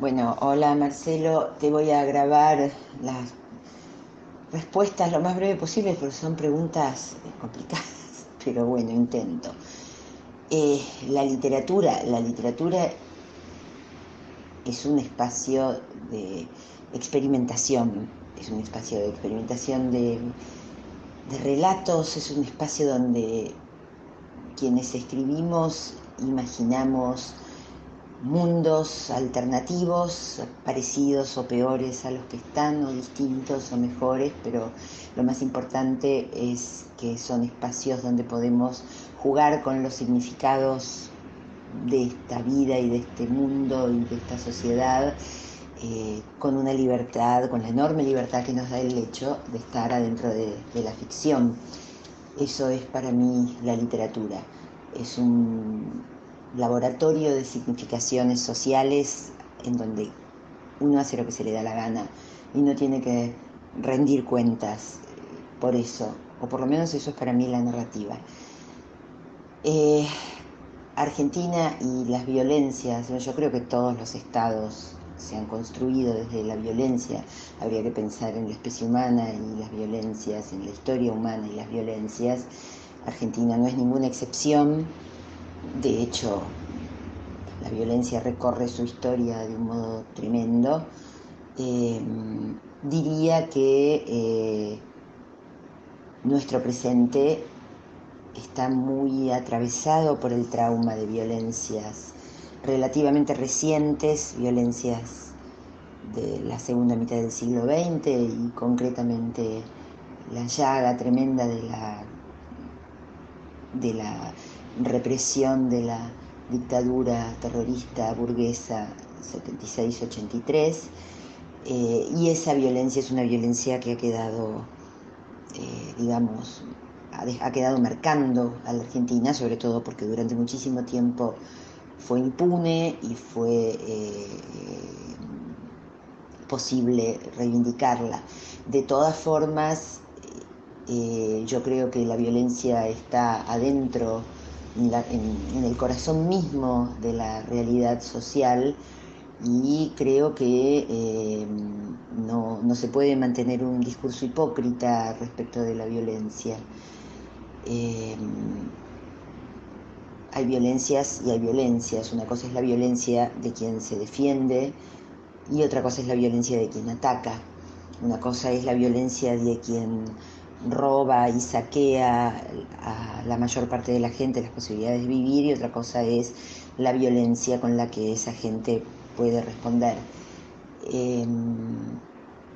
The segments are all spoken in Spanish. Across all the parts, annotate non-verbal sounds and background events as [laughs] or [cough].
Bueno, hola Marcelo, te voy a grabar las respuestas lo más breve posible porque son preguntas complicadas, [laughs] pero bueno, intento. Eh, la literatura, la literatura es un espacio de experimentación, es un espacio de experimentación de relatos, es un espacio donde quienes escribimos imaginamos mundos alternativos, parecidos o peores a los que están, o distintos o mejores, pero lo más importante es que son espacios donde podemos jugar con los significados de esta vida y de este mundo y de esta sociedad eh, con una libertad, con la enorme libertad que nos da el hecho de estar adentro de, de la ficción. Eso es para mí la literatura. Es un laboratorio de significaciones sociales en donde uno hace lo que se le da la gana y no tiene que rendir cuentas por eso, o por lo menos eso es para mí la narrativa. Eh, Argentina y las violencias, yo creo que todos los estados se han construido desde la violencia, habría que pensar en la especie humana y las violencias, en la historia humana y las violencias. Argentina no es ninguna excepción, de hecho, la violencia recorre su historia de un modo tremendo. Eh, diría que eh, nuestro presente está muy atravesado por el trauma de violencias relativamente recientes, violencias de la segunda mitad del siglo XX y concretamente la llaga tremenda de la, de la represión de la dictadura terrorista burguesa 76-83 eh, y esa violencia es una violencia que ha quedado, eh, digamos, ha, quedado marcando a la Argentina, sobre todo porque durante muchísimo tiempo fue impune y fue eh, posible reivindicarla. De todas formas, yo creo que la violencia está adentro en, el corazón mismo de la realidad social y creo que eh, no, se puede mantener un discurso hipócrita respecto de la violencia. Eh, hay violencias y hay violencias. Una cosa es la violencia de quien se defiende y otra cosa es la violencia de quien ataca. Una cosa es la violencia de quien roba y saquea a la mayor parte de la gente las posibilidades de vivir y otra cosa es la violencia con la que esa gente puede responder. Em,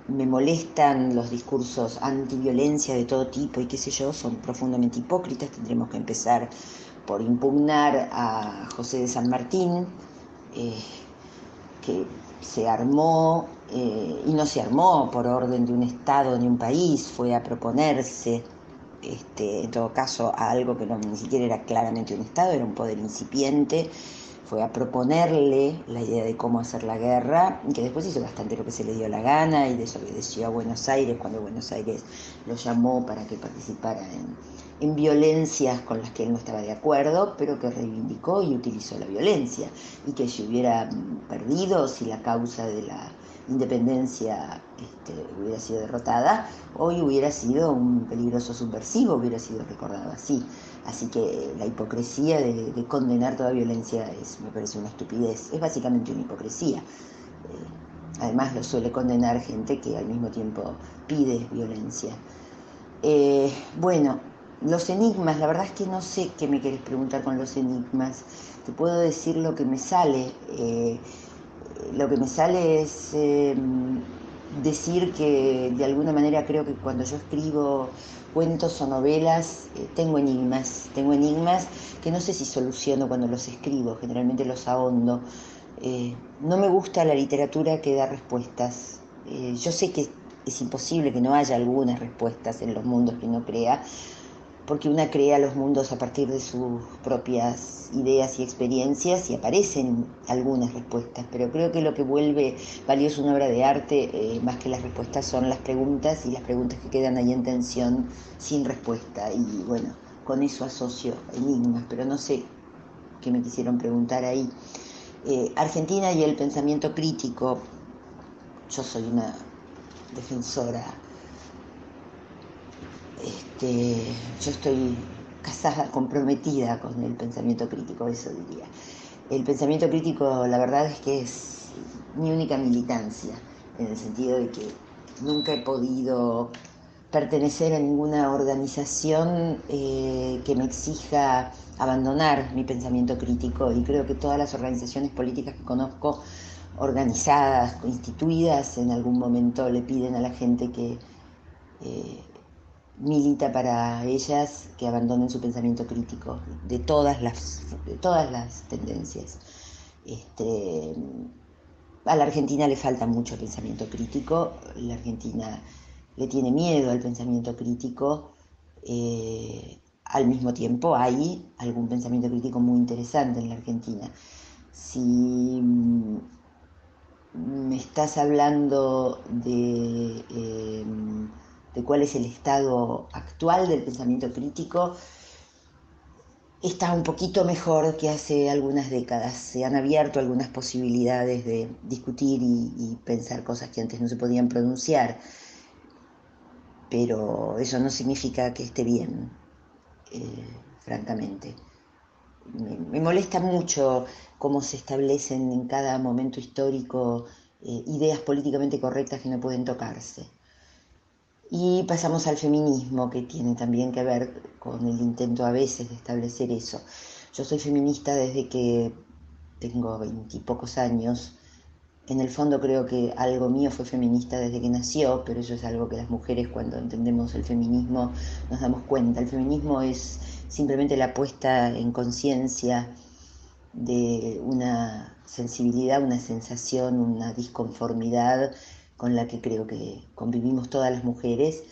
me molestan los discursos antiviolencia de todo tipo y qué sé yo, son profundamente hipócritas, tendremos que empezar por impugnar a José de San Martín, eh, que se armó eh, y no se armó por orden de un Estado ni un país, fue a proponerse, este, en todo caso, a algo que ni siquiera era claramente un Estado, era un poder incipiente, fue a proponerle la idea de cómo hacer la guerra, que después hizo bastante lo que se le dio la gana y desobedeció a Buenos Aires cuando Buenos Aires lo llamó para que participara en, en violencias con las que él no estaba de acuerdo, pero que reivindicó y utilizó la violencia, y que si hubiera perdido, si la causa de la independencia este, hubiera sido derrotada, hoy hubiera sido un peligroso subversivo, hubiera sido recordado así. Así que la hipocresía de, condenar toda violencia es, me parece una estupidez, es básicamente una hipocresía. Eh, además lo suele condenar gente que al mismo tiempo pide violencia. Eh, bueno, los enigmas, la verdad es que no sé qué me querés preguntar con los enigmas. Te puedo decir lo que me sale. Eh, lo que me sale es em, decir que de alguna manera creo que cuando yo escribo cuentos o novelas eh, tengo enigmas, tengo enigmas que no sé si soluciono cuando los escribo, generalmente los ahondo. Eh, no me gusta la literatura que da respuestas. Eh, yo sé que es imposible que no haya algunas respuestas en los mundos que uno crea, porque una crea los mundos a partir de sus propias ideas y experiencias y aparecen algunas respuestas, pero creo que lo que vuelve valioso una obra de arte, eh, más que las respuestas, son las preguntas y las preguntas que quedan ahí en tensión sin respuesta. Y bueno, con eso asocio enigmas, pero no sé qué me quisieron preguntar ahí. Eh, Argentina y el pensamiento crítico, yo soy una defensora, este, yo estoy casada, comprometida con el pensamiento crítico, eso diría. El pensamiento crítico, la verdad es que es mi única militancia, en el sentido de que nunca he podido pertenecer a ninguna organización eh, que me exija abandonar mi pensamiento crítico y creo que todas las organizaciones políticas que conozco, organizadas, instituidas, en algún momento le piden a la gente que eh, milita para ellas que abandonen su pensamiento crítico de todas las, de todas las tendencias. Este, a la Argentina le falta mucho pensamiento crítico, la Argentina le tiene miedo al pensamiento crítico. Eh, al mismo tiempo hay algún pensamiento crítico muy interesante en la Argentina. Si mm, me estás hablando de, em, de cuál es el estado actual del pensamiento crítico, está un poquito mejor que hace algunas décadas. Se han abierto algunas posibilidades de discutir y, pensar cosas que antes no se podían pronunciar, pero eso no significa que esté bien, eh, francamente. Me, molesta mucho cómo se establecen en cada momento histórico eh, ideas políticamente correctas que no pueden tocarse. Y pasamos al feminismo, que tiene también que ver con el intento a veces de establecer eso. Yo soy feminista desde que tengo veintipocos años. En el fondo creo que algo mío fue feminista desde que nació, pero eso es algo que las mujeres cuando entendemos el feminismo nos damos cuenta. El feminismo es simplemente la puesta en conciencia de una sensibilidad, una sensación, una disconformidad con la que creo que convivimos todas las mujeres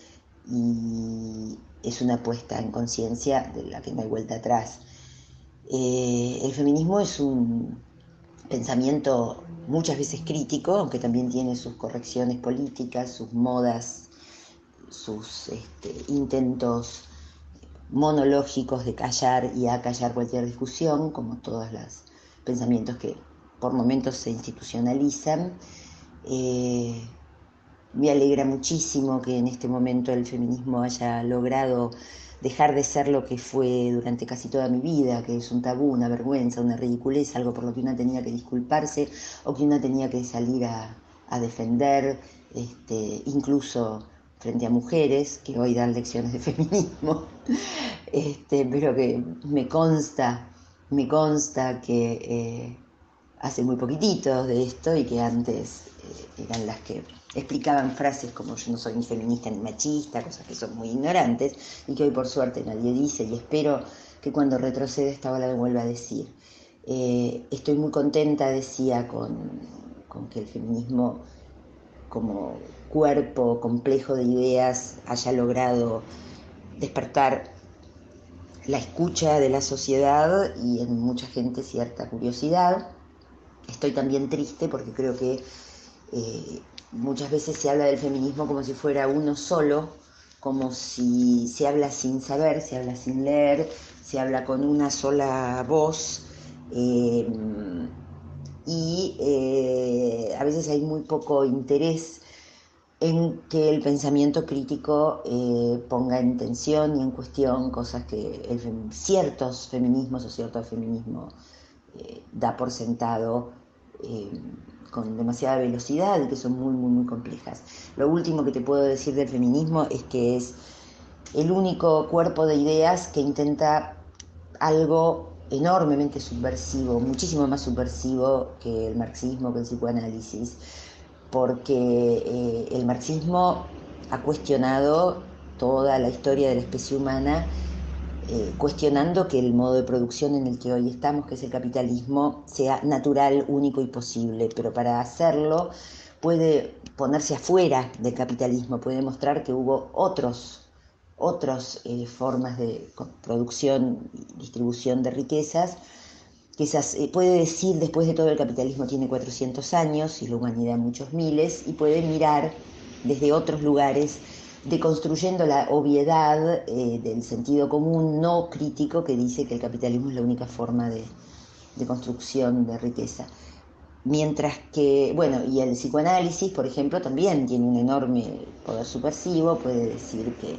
y es una puesta en conciencia de la que no hay vuelta atrás. Eh, el feminismo es un pensamiento muchas veces crítico, aunque también tiene sus correcciones políticas, sus modas, sus este, intentos monológicos de callar y acallar cualquier discusión, como todos los pensamientos que por momentos se institucionalizan. Eh, me alegra muchísimo que en este momento el feminismo haya logrado dejar de ser lo que fue durante casi toda mi vida, que es un tabú, una vergüenza, una ridiculez, algo por lo que una tenía que disculparse o que una tenía que salir a, defender, este, incluso frente a mujeres que hoy dan lecciones de [laughs] feminismo, este, pero que me consta, me consta que eh, hace muy poquitito de esto y que antes eran las que explicaban frases como yo no soy ni feminista ni machista, cosas que son muy ignorantes y que hoy por suerte nadie dice y espero que cuando retroceda esta ola lo vuelva a decir. Eh, estoy muy contenta, decía, con, con que el feminismo como cuerpo complejo de ideas haya logrado despertar la escucha de la sociedad y en mucha gente cierta curiosidad. Estoy también triste porque creo que eh, muchas veces se habla del feminismo como si fuera uno solo, como si se habla sin saber, se habla sin leer, se habla con una sola voz. Eh, y eh, a veces hay muy poco interés en que el pensamiento crítico ponga en tensión y en cuestión cosas que ciertos feminismos o cierto feminismo da por sentado con demasiada velocidad y que son muy, muy, muy complejas. Lo último que te puedo decir del feminismo es que es el único cuerpo de ideas que intenta algo enormemente subversivo, muchísimo más subversivo que el marxismo, que el psicoanálisis, porque eh, el marxismo ha cuestionado toda la historia de la especie humana eh, cuestionando que el modo de producción en el que hoy estamos, que es el capitalismo, sea natural, único y posible, pero para hacerlo puede ponerse afuera del capitalismo, puede mostrar que hubo otros, otras eh, formas de producción y distribución de riquezas, que eh, puede decir después de todo el capitalismo tiene 400 años y la humanidad muchos miles, y puede mirar desde otros lugares deconstruyendo la obviedad eh, del sentido común no crítico que dice que el capitalismo es la única forma de, de construcción de riqueza. Mientras que, bueno, y el psicoanálisis, por ejemplo, también tiene un enorme poder subversivo, puede decir que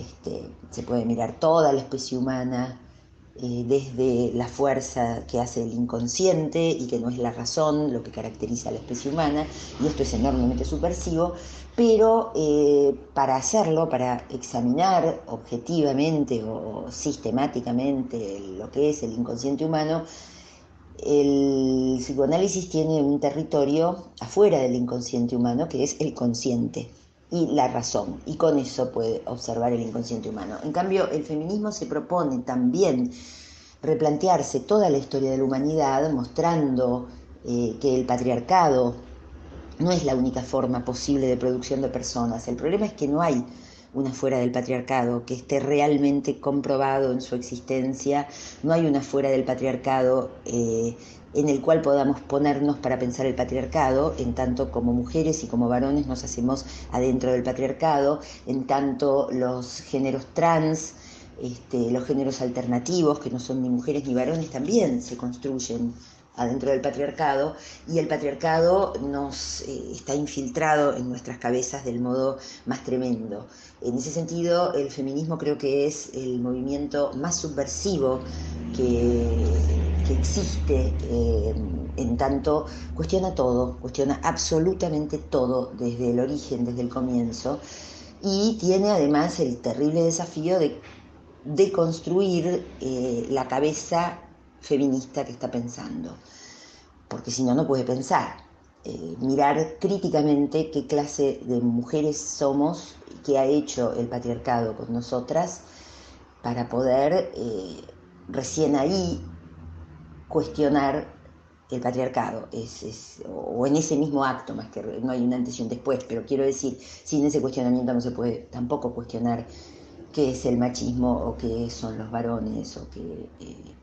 este, se puede mirar toda la especie humana eh, desde la fuerza que hace el inconsciente y que no es la razón lo que caracteriza a la especie humana, y esto es enormemente subversivo, pero eh, para hacerlo, para examinar objetivamente o sistemáticamente lo que es el inconsciente humano, el psicoanálisis tiene un territorio afuera del inconsciente humano que es el consciente y la razón, y con eso puede observar el inconsciente humano. En cambio, el feminismo se propone también replantearse toda la historia de la humanidad, mostrando eh, que el patriarcado no es la única forma posible de producción de personas. El problema es que no hay una fuera del patriarcado que esté realmente comprobado en su existencia, no hay una fuera del patriarcado eh, en el cual podamos ponernos para pensar el patriarcado, en tanto como mujeres y como varones nos hacemos adentro del patriarcado, en tanto los géneros trans, este, los géneros alternativos, que no son ni mujeres ni varones, también se construyen adentro del patriarcado y el patriarcado nos eh, está infiltrado en nuestras cabezas del modo más tremendo. En ese sentido, el feminismo creo que es el movimiento más subversivo que, existe, eh, en tanto cuestiona todo, cuestiona absolutamente todo desde el origen, desde el comienzo, y tiene además el terrible desafío de deconstruir eh, la cabeza feminista que está pensando, porque si no, no puede pensar. Eh, mirar críticamente qué clase de mujeres somos, qué ha hecho el patriarcado con nosotras, para poder recién ahí cuestionar el patriarcado, es, o en ese mismo acto, más que no hay una antes y un después, pero quiero decir, sin ese cuestionamiento no se puede tampoco cuestionar qué es el machismo o qué son los varones o qué, eh,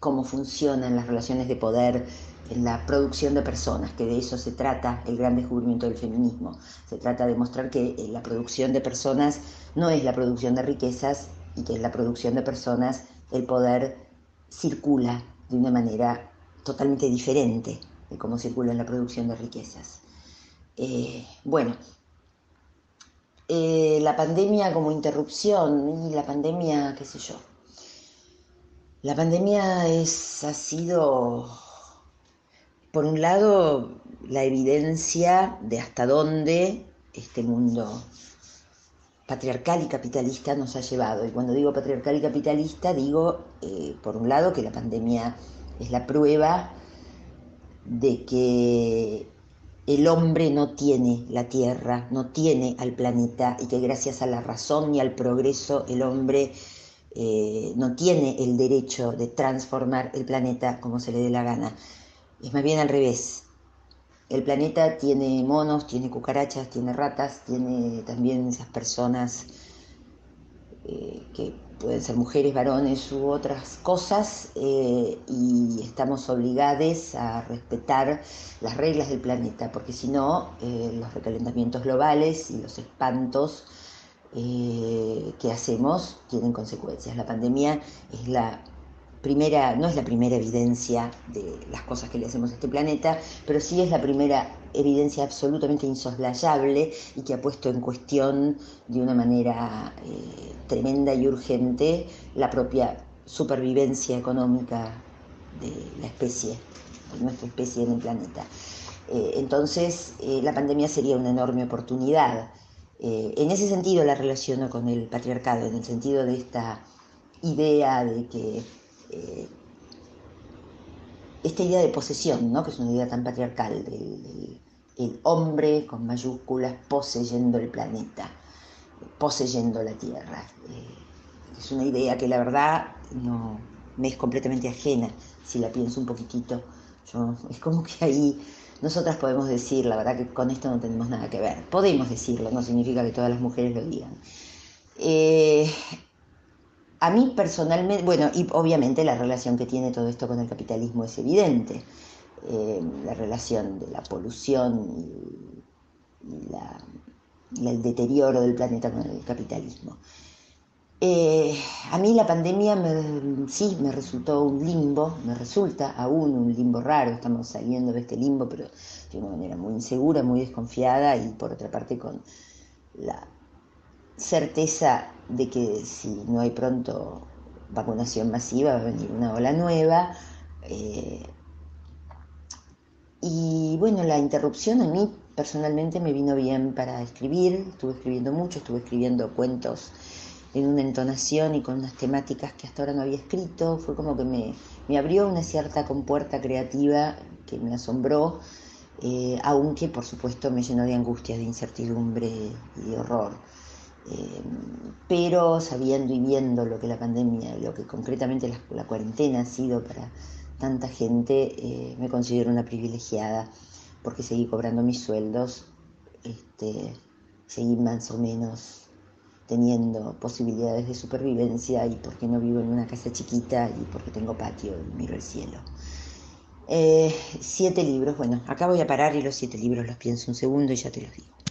cómo funcionan las relaciones de poder en la producción de personas, que de eso se trata el gran descubrimiento del feminismo. Se trata de mostrar que eh, la producción de personas no es la producción de riquezas y que en la producción de personas el poder circula de una manera totalmente diferente de cómo circula en la producción de riquezas. Eh, bueno, eh, la pandemia como interrupción y la pandemia, qué sé yo. La pandemia es, ha sido por un lado, la evidencia de hasta dónde este mundo patriarcal y capitalista nos ha llevado. Y cuando digo patriarcal y capitalista, digo, eh, por un lado, que la pandemia es la prueba de que el hombre no tiene la tierra, no tiene al planeta y que gracias a la razón y al progreso el hombre eh, no tiene el derecho de transformar el planeta como se le dé la gana. Es más bien al revés. El planeta tiene monos, tiene cucarachas, tiene ratas, tiene también esas personas eh, que pueden ser mujeres, varones u otras cosas, eh, y estamos obligados a respetar las reglas del planeta, porque si no, eh, los recalentamientos globales y los espantos que hacemos tienen consecuencias. La pandemia es la primera, no es la primera evidencia de las cosas que le hacemos a este planeta, pero sí es la primera evidencia absolutamente insoslayable y que ha puesto en cuestión de una manera eh, tremenda y urgente la propia supervivencia económica de la especie, de nuestra especie en el planeta. Eh, entonces, eh, la pandemia sería una enorme oportunidad. en ese sentido la relaciono con el patriarcado, en el sentido de esta idea de que eh, esta idea de posesión, ¿no? que es una idea tan patriarcal, del, el hombre con mayúsculas poseyendo el planeta, poseyendo la tierra. Eh, es una idea que la verdad no me es completamente ajena, si la pienso un poquitito. es como que ahí nosotras podemos decir, la verdad que con esto no tenemos nada que ver. Podemos decirlo, no significa que todas las mujeres lo digan. Eh, a mí personalmente, bueno, y obviamente la relación que tiene todo esto con el capitalismo es evidente, eh, la relación de la polución y, el deterioro del planeta con el capitalismo. Eh, a mí la pandemia sí me resultó un limbo, me resulta aún un limbo raro, estamos saliendo de este limbo, pero de una manera muy insegura, muy desconfiada y por otra parte con la certeza de que si no hay pronto vacunación masiva va a venir una ola nueva. Eh, y bueno, la interrupción a mí personalmente me vino bien para escribir, estuve escribiendo mucho, estuve escribiendo cuentos en una entonación y con unas temáticas que hasta ahora no había escrito, fue como que me, abrió una cierta compuerta creativa que me asombró, eh, aunque por supuesto me llenó de angustia, de incertidumbre y de horror. Eh, pero sabiendo y viendo lo que la pandemia, lo que concretamente la, cuarentena ha sido para tanta gente, eh, me considero una privilegiada porque seguí cobrando mis sueldos, este, seguí más o menos teniendo posibilidades de supervivencia y porque no vivo en una casa chiquita y porque tengo patio y miro el cielo. Eh, siete libros, bueno, acá voy a parar y los siete libros los pienso un segundo y ya te los digo.